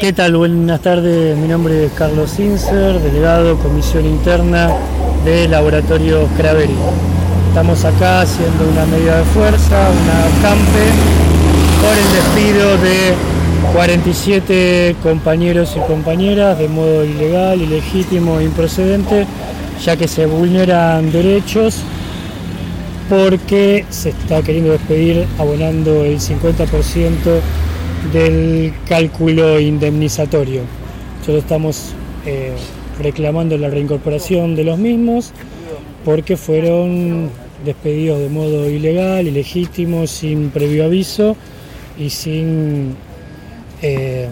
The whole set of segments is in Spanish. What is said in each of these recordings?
¿Qué tal? Buenas tardes, mi nombre es Carlos Sincer, delegado Comisión Interna de Laboratorio Craveri. Estamos acá haciendo una medida de fuerza, una campe, por el despido de 47 compañeros y compañeras de modo ilegal, ilegítimo e improcedente, ya que se vulneran derechos porque se está queriendo despedir abonando el 50% del cálculo indemnizatorio. Nosotros estamos eh, reclamando la reincorporación de los mismos porque fueron despedidos de modo ilegal, ilegítimo, sin previo aviso y sin eh,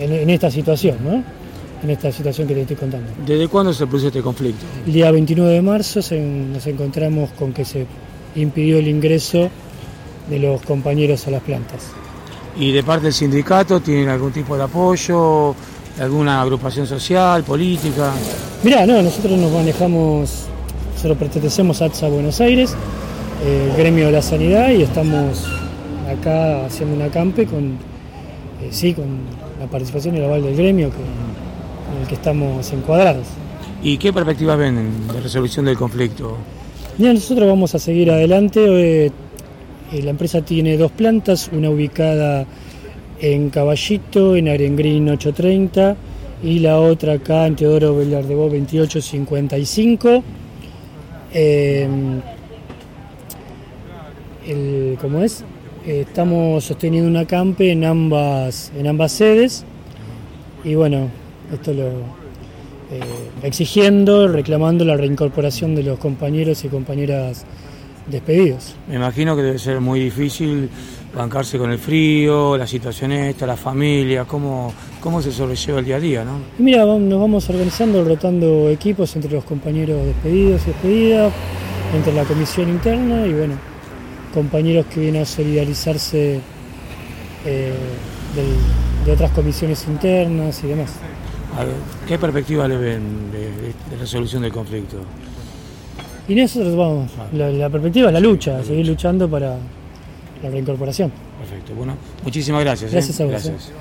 en, en esta situación, ¿no? En esta situación que te estoy contando. ¿Desde cuándo se produce este conflicto? El día 29 de marzo se- nos encontramos con que se impidió el ingreso de los compañeros a las plantas. ¿Y de parte del sindicato tienen algún tipo de apoyo, alguna agrupación social, política? Mirá, no, nosotros nos manejamos, nosotros pertenecemos a ATSA Buenos Aires, el gremio de la sanidad, y estamos acá haciendo una campe con, eh, sí, con la participación y el aval del gremio que, en el que estamos encuadrados. ¿Y qué perspectivas ven de resolución del conflicto? Mira, nosotros vamos a seguir adelante. eh, eh, la empresa tiene dos plantas, una ubicada en Caballito, en Arengrín 830, y la otra acá en Teodoro Velardebó 2855. Eh, el- ¿Cómo es? Eh, estamos sosteniendo una campe en ambas, en ambas sedes y bueno, esto lo eh, exigiendo, reclamando la reincorporación de los compañeros y compañeras despedidos. Me imagino que debe ser muy difícil bancarse con el frío, la situación esta, la familia, cómo, cómo se sobrelleva el día a día, ¿no? Y mira, nos vamos organizando, rotando equipos entre los compañeros despedidos y despedidas, entre la comisión interna y bueno, compañeros que vienen a solidarizarse eh, del- de otras comisiones internas y demás. ¿Qué perspectiva le ven de, de- de resolución del conflicto? Y nosotros vamos, la, la perspectiva es la lucha, seguir luchando para la reincorporación. Perfecto, bueno, muchísimas gracias. ¿eh? Gracias a vos, Gracias. eh.